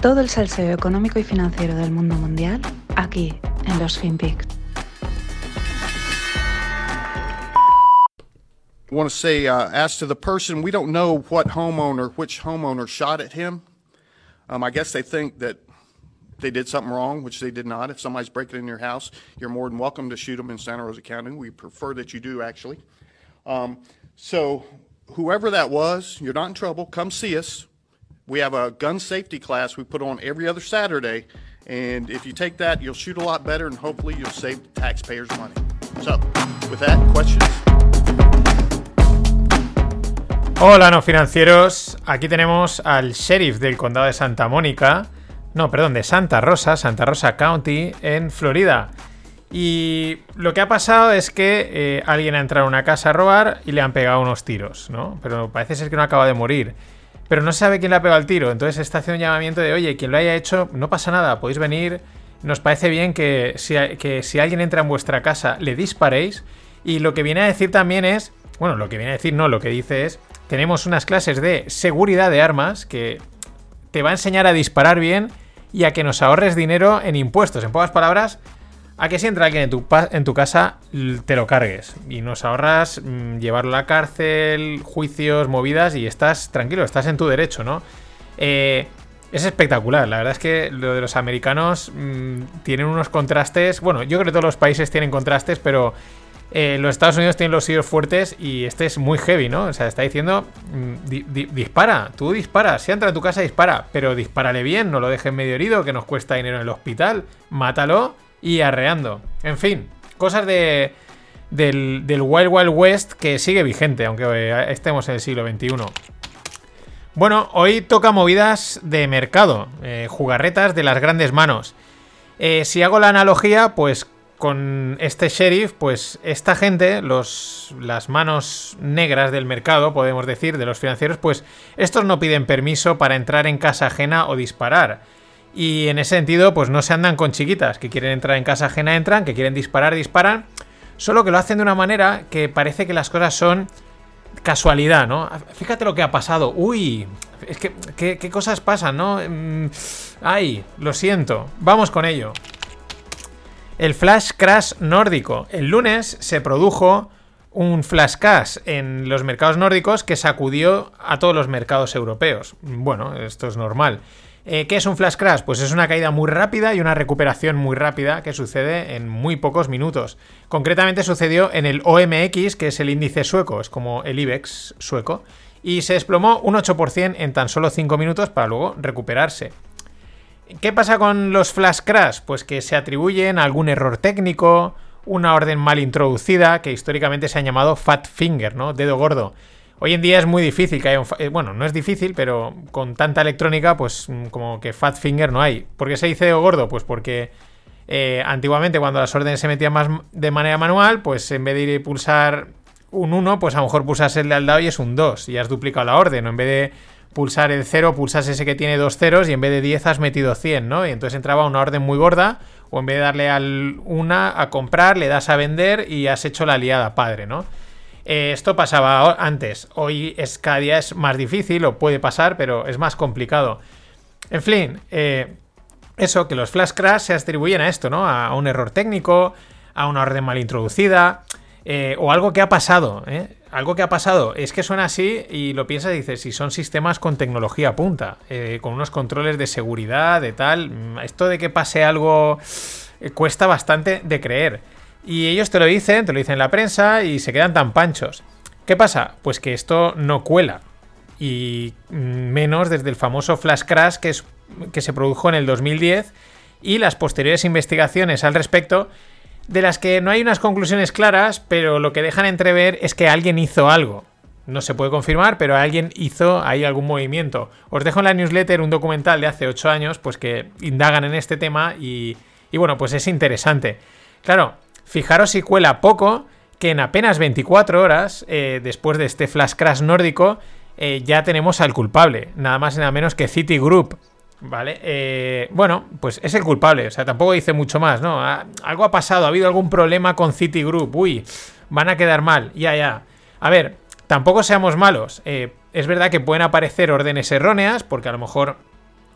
Todo el salseo económico y financiero del mundo mundial aquí en los FinPix. I want to say, uh, as to the person, we don't know what homeowner, which homeowner shot at him. Um, I guess they think that they did something wrong, which they did not. If somebody's breaking in your house, you're more than welcome to shoot them in Santa Rosa County. We prefer that you do, actually. Um, so, whoever that was, you're not in trouble. Come see us. We have a gun safety class we put on every other Saturday. And if you take that, you'll shoot a lot better and hopefully you'll save taxpayers money. So, with that, questions? Hola, no financieros. Aquí tenemos al sheriff del condado de Santa Mónica. No, perdón, de Santa Rosa, Santa Rosa County, en Florida. Y lo que ha pasado es que eh, alguien ha entrado a una casa a robar y le han pegado unos tiros, ¿no? Pero parece ser que no acaba de morir. Pero no sabe quién le ha pegado el tiro. Entonces está haciendo un llamamiento de, oye, quien lo haya hecho, no pasa nada, podéis venir. Nos parece bien que si, que si alguien entra en vuestra casa, le disparéis. Y lo que viene a decir también es, bueno, lo que viene a decir no, lo que dice es, tenemos unas clases de seguridad de armas que te va a enseñar a disparar bien y a que nos ahorres dinero en impuestos. En pocas palabras, a que si entra alguien en tu, casa, te lo cargues. Y nos ahorras mm, llevarlo a la cárcel, juicios, movidas y estás tranquilo, estás en tu derecho, ¿no? Eh, es espectacular, la verdad es que lo de los americanos mm, tienen unos contrastes. Bueno, yo creo que todos los países tienen contrastes, pero eh, los Estados Unidos tienen los sitios fuertes y este es muy heavy, ¿no? O sea, está diciendo, mm, dispara, tú dispara, si entra en tu casa dispara, pero dispárale bien, no lo dejes medio herido, que nos cuesta dinero en el hospital, mátalo y arreando. En fin, cosas de, del, Wild Wild West que sigue vigente, aunque eh, estemos en el siglo XXI. Bueno, hoy toca movidas de mercado, eh, jugarretas de las grandes manos. si hago la analogía, pues con este sheriff, pues esta gente, los, las manos negras del mercado, podemos decir, de los financieros, pues estos no piden permiso para entrar en casa ajena o disparar. Y en ese sentido, pues no se andan con chiquitas, que quieren entrar en casa ajena, entran, que quieren disparar, disparan, solo que lo hacen de una manera que parece que las cosas son casualidad, ¿no? Fíjate lo que ha pasado. Uy, es que, ¿qué, cosas pasan, no? Mm, ay, lo siento. Vamos con ello. El flash crash nórdico. El lunes se produjo un flash crash en los mercados nórdicos que sacudió a todos los mercados europeos. Bueno, esto es normal. Eh, ¿Qué es un flash crash? Pues es una caída muy rápida y una recuperación muy rápida que sucede en muy pocos minutos. Concretamente sucedió en el OMX, que es el índice sueco, es como el IBEX sueco, y se desplomó un 8% en tan solo 5 minutos para luego recuperarse. ¿Qué pasa con los flash crash? Pues que se atribuyen a algún error técnico, una orden mal introducida, que históricamente se ha llamado fat finger, ¿no? Dedo gordo. Hoy en día es muy difícil que haya un... Eh, bueno, no es difícil, pero con tanta electrónica, pues mm, como que fat finger no hay. ¿Por qué se dice dedo gordo? Pues porque eh, antiguamente cuando las órdenes se metían más de manera manual, pues en vez de ir a pulsar un 1, pues a lo mejor pulsas el de al lado y es un 2 y has duplicado la orden, o en vez de pulsar el 0, pulsas ese que tiene dos ceros y en vez de 10 has metido 100, ¿no? Y entonces entraba una orden muy gorda, o en vez de darle al una a comprar, le das a vender y has hecho la liada padre, ¿no? Eh, esto pasaba antes, hoy es, cada día es más difícil, o puede pasar, pero es más complicado. En fin, eh, eso, que los flash crash se atribuyen a esto, ¿no? A, un error técnico, a una orden mal introducida, eh, o algo que ha pasado, ¿eh? algo que ha pasado es que suena así y lo piensas y dices, si son sistemas con tecnología punta, eh, con unos controles de seguridad, de tal, mm, esto de que pase algo cuesta bastante de creer. Y ellos te lo dicen, te lo dicen en la prensa y se quedan tan panchos. ¿Qué pasa? Pues que esto no cuela. Y mm, menos desde el famoso Flash Crash que, se produjo en el 2010 y las posteriores investigaciones al respecto de las que no hay unas conclusiones claras, pero lo que dejan entrever es que alguien hizo algo. No se puede confirmar, pero alguien hizo ahí algún movimiento. Os dejo en la newsletter un documental de hace 8 años, pues que indagan en este tema y, bueno, pues es interesante. Claro, fijaros si cuela poco que en apenas 24 horas, eh, después de este flash crash nórdico, eh, ya tenemos al culpable, nada más y nada menos que Citigroup, Vale, eh, bueno, pues es el culpable, o sea, tampoco dice mucho más, ¿no? Algo ha pasado, ha habido algún problema con Citigroup, uy, van a quedar mal, ya, ya. A ver, tampoco seamos malos, eh, es verdad que pueden aparecer órdenes erróneas, porque a lo mejor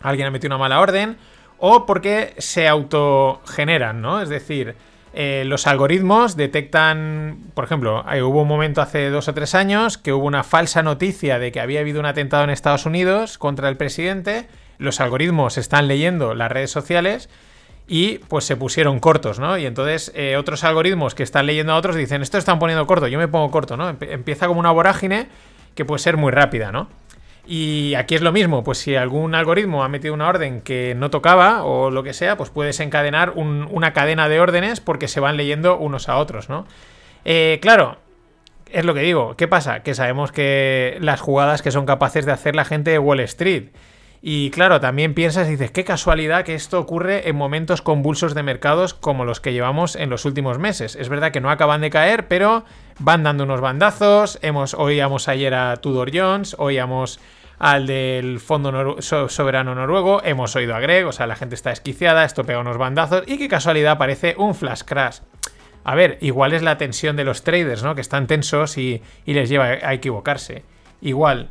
alguien ha metido una mala orden, o porque se autogeneran, ¿no? Es decir, eh, los algoritmos detectan, por ejemplo, hubo un momento hace dos o tres años que hubo una falsa noticia de que había habido un atentado en Estados Unidos contra el presidente, los algoritmos están leyendo las redes sociales y pues se pusieron cortos, ¿no? Y entonces eh, otros algoritmos que están leyendo a otros dicen, esto están poniendo corto, yo me pongo corto, ¿no? Empieza como una vorágine que puede ser muy rápida, ¿no? Y aquí es lo mismo, pues si algún algoritmo ha metido una orden que no tocaba o lo que sea, pues puedes encadenar una cadena de órdenes porque se van leyendo unos a otros, ¿no? Eh, claro, es lo que digo, ¿qué pasa? Que sabemos que las jugadas que son capaces de hacer la gente de Wall Street y claro, también piensas y dices, qué casualidad que esto ocurre en momentos convulsos de mercados como los que llevamos en los últimos meses. Es verdad que no acaban de caer, pero van dando unos bandazos. Hemos, oíamos ayer a Tudor Jones, oíamos al del Fondo Soberano Noruego, hemos oído a Greg, o sea, la gente está esquiciada, esto pega unos bandazos y qué casualidad parece un flash crash. A ver, igual es la tensión de los traders, ¿no? Que están tensos y, y les lleva a equivocarse. Igual,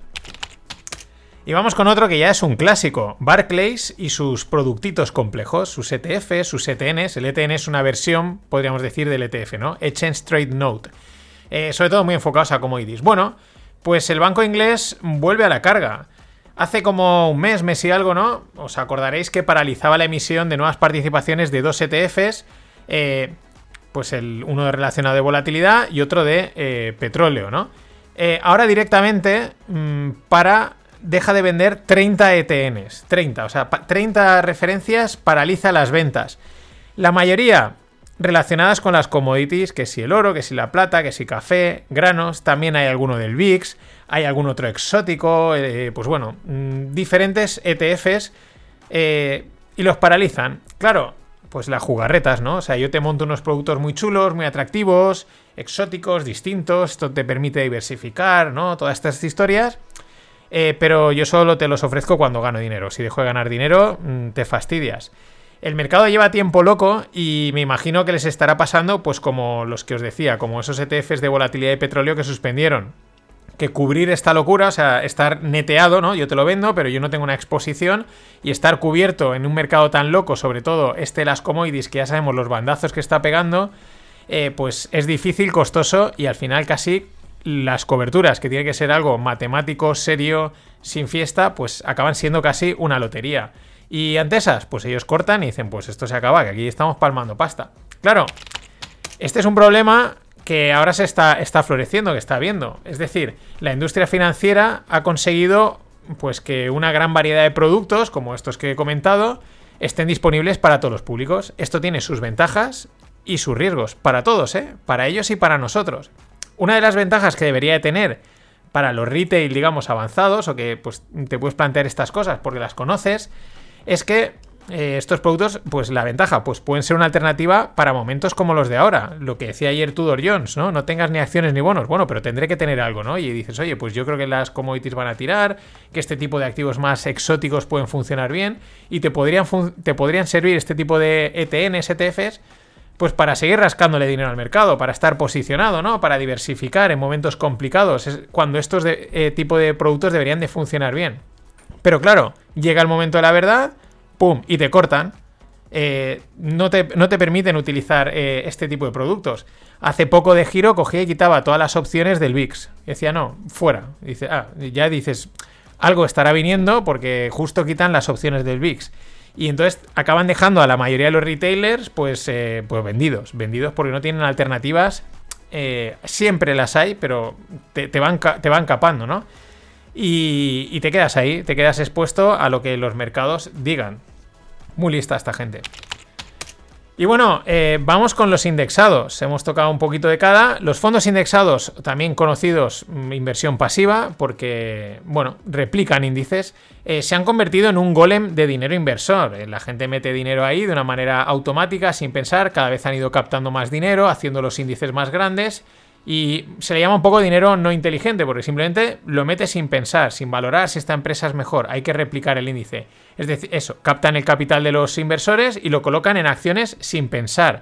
y vamos con otro que ya es un clásico, Barclays y sus productitos complejos, sus ETF, sus ETNs. El ETN es una versión, podríamos decir, del ETF, ¿no? Exchange Trade Note. Eh, sobre todo muy enfocados a commodities. Bueno, pues el banco inglés vuelve a la carga. Hace como un mes, mes y algo, ¿no? Os acordaréis que paralizaba la emisión de nuevas participaciones de dos ETFs, eh, pues el, uno relacionado de volatilidad y otro de eh, petróleo, ¿no? ahora directamente mm, para deja de vender 30 ETNs. 30, o sea, 30 referencias paraliza las ventas. La mayoría relacionadas con las commodities, que si el oro, que si la plata, que si café, granos, también hay alguno del VIX, hay algún otro exótico, eh, pues bueno, mm, diferentes ETFs eh, y los paralizan. Claro, pues las jugarretas, ¿no? O sea, yo te monto unos productos muy chulos, muy atractivos, exóticos, distintos, esto te permite diversificar, ¿no? Todas estas historias. Eh, pero yo solo te los ofrezco cuando gano dinero. Si dejo de ganar dinero, mm, te fastidias. El mercado lleva tiempo loco y me imagino que les estará pasando, pues como los que os decía, como esos ETFs de volatilidad de petróleo que suspendieron. Que cubrir esta locura, o sea, estar neteado, ¿no? Yo te lo vendo, pero yo no tengo una exposición y estar cubierto en un mercado tan loco, sobre todo este las que ya sabemos los bandazos que está pegando, eh, pues es difícil, costoso y al final casi las coberturas, que tiene que ser algo matemático, serio, sin fiesta, pues acaban siendo casi una lotería. Y ante esas, pues ellos cortan y dicen, pues esto se acaba, que aquí estamos palmando pasta. Claro, este es un problema que ahora se está, está floreciendo, que está viendo. Es decir, la industria financiera ha conseguido pues que una gran variedad de productos, como estos que he comentado, estén disponibles para todos los públicos. Esto tiene sus ventajas y sus riesgos, para todos, ¿eh? Para ellos y para nosotros. Una de las ventajas que debería de tener para los retail, digamos, avanzados, o que pues, te puedes plantear estas cosas porque las conoces, es que eh, estos productos, pues la ventaja, pues pueden ser una alternativa para momentos como los de ahora. Lo que decía ayer Tudor Jones, ¿no? No tengas ni acciones ni bonos. Bueno, pero tendré que tener algo, ¿no? Y dices, oye, pues yo creo que las commodities van a tirar, que este tipo de activos más exóticos pueden funcionar bien y te podrían, te podrían servir este tipo de ETNs, ETFs, pues para seguir rascándole dinero al mercado, para estar posicionado, ¿no? Para diversificar en momentos complicados, es cuando estos de, eh, tipo de productos deberían de funcionar bien. Pero claro, llega el momento de la verdad, ¡pum! y te cortan. Eh, no, te, no, te, permiten utilizar eh, este tipo de productos. Hace poco de giro cogía y quitaba todas las opciones del VIX. decía, no, fuera. Dice, ah, ya dices, algo estará viniendo porque justo quitan las opciones del VIX. Y entonces acaban dejando a la mayoría de los retailers pues, eh, pues vendidos. Vendidos porque no tienen alternativas. Siempre las hay, pero te, van, te van capando, ¿no? Y te quedas ahí, te quedas expuesto a lo que los mercados digan. Muy lista esta gente. Y bueno, eh, vamos con los indexados. Hemos tocado un poquito de cada. Los fondos indexados, también conocidos mm, inversión pasiva, porque, bueno, replican índices, eh, se han convertido en un golem de dinero inversor. Eh, la gente mete dinero ahí de una manera automática, sin pensar. Cada vez han ido captando más dinero, haciendo los índices más grandes. Y se le llama un poco dinero no inteligente, porque simplemente lo mete sin pensar, sin valorar si esta empresa es mejor. Hay que replicar el índice. Es decir, eso, captan el capital de los inversores y lo colocan en acciones sin pensar.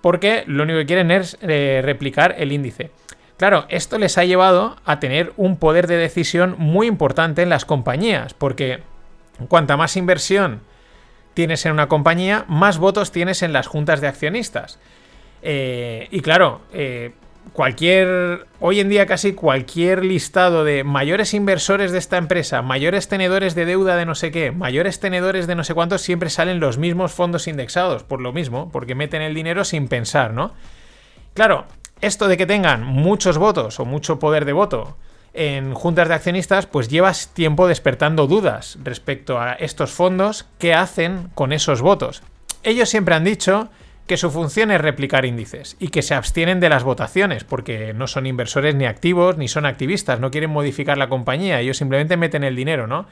Porque lo único que quieren es eh, replicar el índice. Claro, esto les ha llevado a tener un poder de decisión muy importante en las compañías, porque cuanta más inversión tienes en una compañía, más votos tienes en las juntas de accionistas. Eh, y claro, eh, cualquier, hoy en día casi cualquier listado de mayores inversores de esta empresa, mayores tenedores de deuda de no sé qué, mayores tenedores de no sé cuántos, siempre salen los mismos fondos indexados, por lo mismo, porque meten el dinero sin pensar, ¿no? Claro, esto de que tengan muchos votos o mucho poder de voto en juntas de accionistas, pues llevas tiempo despertando dudas respecto a estos fondos, qué hacen con esos votos. Ellos siempre han dicho que su función es replicar índices y que se abstienen de las votaciones porque no son inversores ni activos ni son activistas, no quieren modificar la compañía, ellos simplemente meten el dinero, ¿no?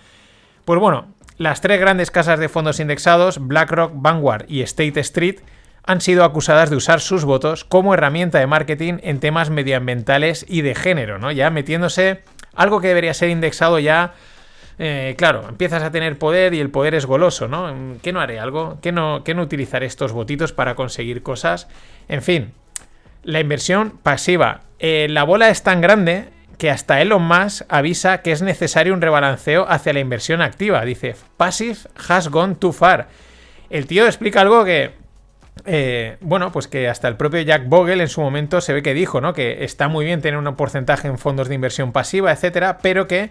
Pues bueno, las tres grandes casas de fondos indexados, BlackRock, Vanguard y State Street, han sido acusadas de usar sus votos como herramienta de marketing en temas medioambientales y de género, ¿no? Ya metiéndose algo que debería ser indexado ya eh, claro, empiezas a tener poder y el poder es goloso, ¿no? ¿Qué no haré algo? ¿Qué no, qué no utilizaré estos votitos para conseguir cosas? En fin, la inversión pasiva. Eh, la bola es tan grande que hasta Elon Musk avisa que es necesario un rebalanceo hacia la inversión activa. Dice, passive has gone too far. El tío explica algo que eh, bueno, pues que hasta el propio Jack Bogle en su momento se ve que dijo, ¿no? Que está muy bien tener un porcentaje en fondos de inversión pasiva, etcétera, pero que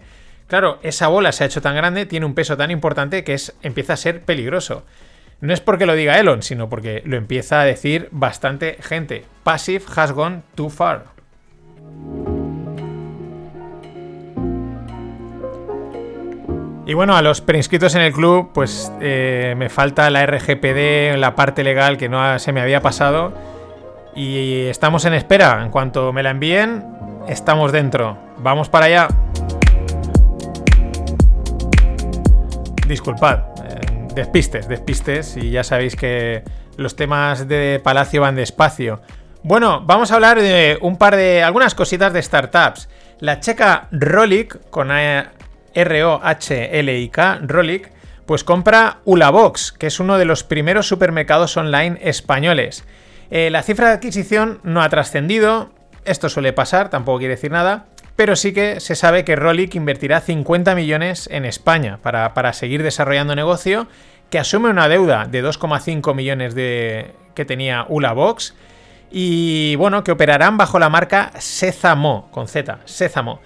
Claro, esa bola se ha hecho tan grande, tiene un peso tan importante que es, empieza a ser peligroso. No es porque lo diga Elon, sino porque lo empieza a decir bastante gente. Passive has gone too far. Y bueno, a los preinscritos en el club, pues eh, me falta la RGPD, la parte legal que no se me había pasado. Y estamos en espera. En cuanto me la envíen, estamos dentro. Vamos para allá. Disculpad, eh, despistes, despistes, y ya sabéis que los temas de Palacio van despacio. Bueno, vamos a hablar de un par de algunas cositas de startups. La checa Rolik, con R-O-H-L-I-K, Rolik, pues compra Ulabox, que es uno de los primeros supermercados online españoles. Eh, la cifra de adquisición no ha trascendido, esto suele pasar, tampoco quiere decir nada, pero sí que se sabe que Rolik invertirá 50 millones en España para, seguir desarrollando negocio, que asume una deuda de 2,5 millones de, que tenía Ulabox y bueno, que operarán bajo la marca Sezamo, con Z, Sezamo.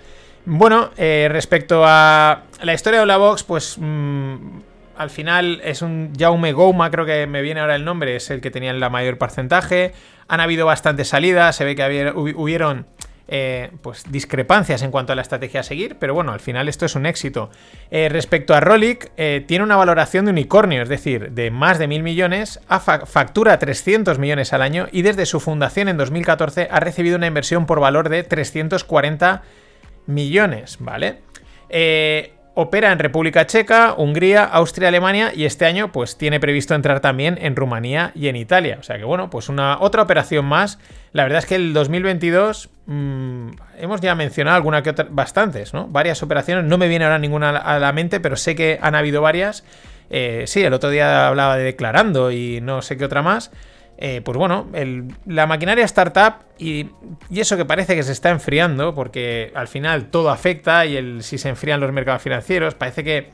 Bueno, eh, respecto a la historia de Ulabox, pues mm, al final es un Jaume Gouma, creo que me viene ahora el nombre, es el que tenía el mayor porcentaje. Han habido bastantes salidas, se ve que hubieron eh, pues discrepancias en cuanto a la estrategia a seguir, pero bueno, al final esto es un éxito. Eh, respecto a Rolik, eh, tiene una valoración de unicornio, es decir, de más de mil millones, factura 300 millones al año y desde su fundación en 2014 ha recibido una inversión por valor de 340 millones, ¿vale? Opera en República Checa, Hungría, Austria, Alemania y este año pues tiene previsto entrar también en Rumanía y en Italia. O sea que bueno, pues una otra operación más. La verdad es que el 2022 mm, hemos ya mencionado alguna que otra, bastantes, ¿no? Varias operaciones. No me viene ahora ninguna a la mente, pero sé que han habido varias. Eh, sí, el otro día hablaba de declarando y no sé qué otra más. Eh, pues bueno, la maquinaria startup y, eso que parece que se está enfriando, porque al final todo afecta y si se enfrían los mercados financieros, parece que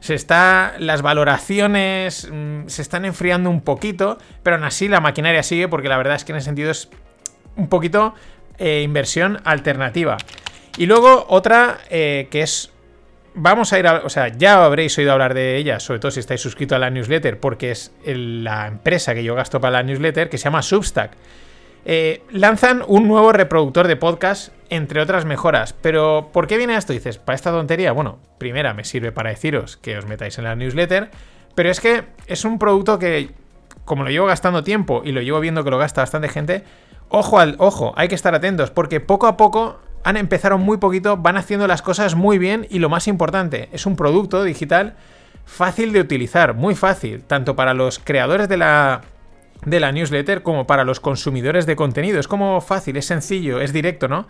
se está, las valoraciones mm, se están enfriando un poquito, pero aún así la maquinaria sigue porque la verdad es que en ese sentido es un poquito eh, inversión alternativa. Y luego otra eh, que es vamos a ir a. O sea, ya habréis oído hablar de ella, sobre todo si estáis suscrito a la newsletter, porque es la empresa que yo gasto para la newsletter, que se llama Substack. Eh, lanzan un nuevo reproductor de podcast, entre otras mejoras. Pero, ¿por qué viene esto? Dices, ¿para esta tontería? Bueno, primera, me sirve para deciros que os metáis en la newsletter. Pero es que es un producto que, como lo llevo gastando tiempo y lo llevo viendo que lo gasta bastante gente, ojo al ojo, hay que estar atentos, porque poco a poco han empezado muy poquito, van haciendo las cosas muy bien y lo más importante, es un producto digital fácil de utilizar, muy fácil, tanto para los creadores de la, newsletter como para los consumidores de contenido. Es como fácil, es sencillo, es directo, ¿no?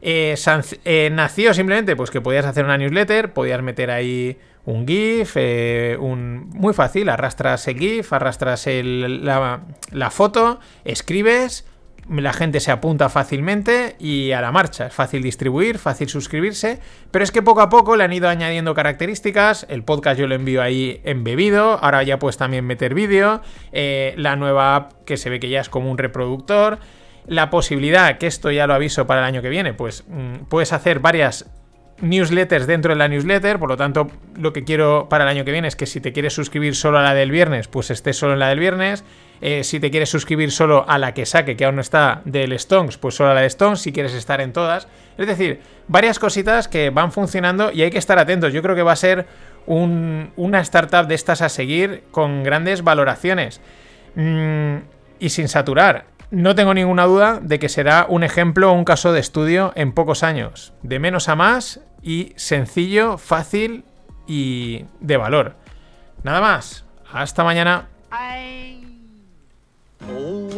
Eh, eh, nació simplemente pues que podías hacer una newsletter, podías meter ahí un GIF, eh, un, muy fácil, arrastras el GIF, arrastras la foto, escribes, la gente se apunta fácilmente y a la marcha. Es fácil distribuir, fácil suscribirse, pero es que poco a poco le han ido añadiendo características. El podcast yo lo envío ahí embebido, ahora ya puedes también meter vídeo. Eh, la nueva app que se ve que ya es como un reproductor. La posibilidad, que esto ya lo aviso para el año que viene, pues mm, puedes hacer varias newsletters dentro de la newsletter, por lo tanto lo que quiero para el año que viene es que si te quieres suscribir solo a la del viernes, pues estés solo en la del viernes, eh, si te quieres suscribir solo a la que saque, que aún no está del Stones, pues solo a la de Stones, si quieres estar en todas, es decir, varias cositas que van funcionando y hay que estar atentos, yo creo que va a ser una startup de estas a seguir con grandes valoraciones. Mm, y sin saturar. No tengo ninguna duda de que será un ejemplo o un caso de estudio en pocos años, de menos a más y sencillo, fácil y de valor. Nada más, hasta mañana.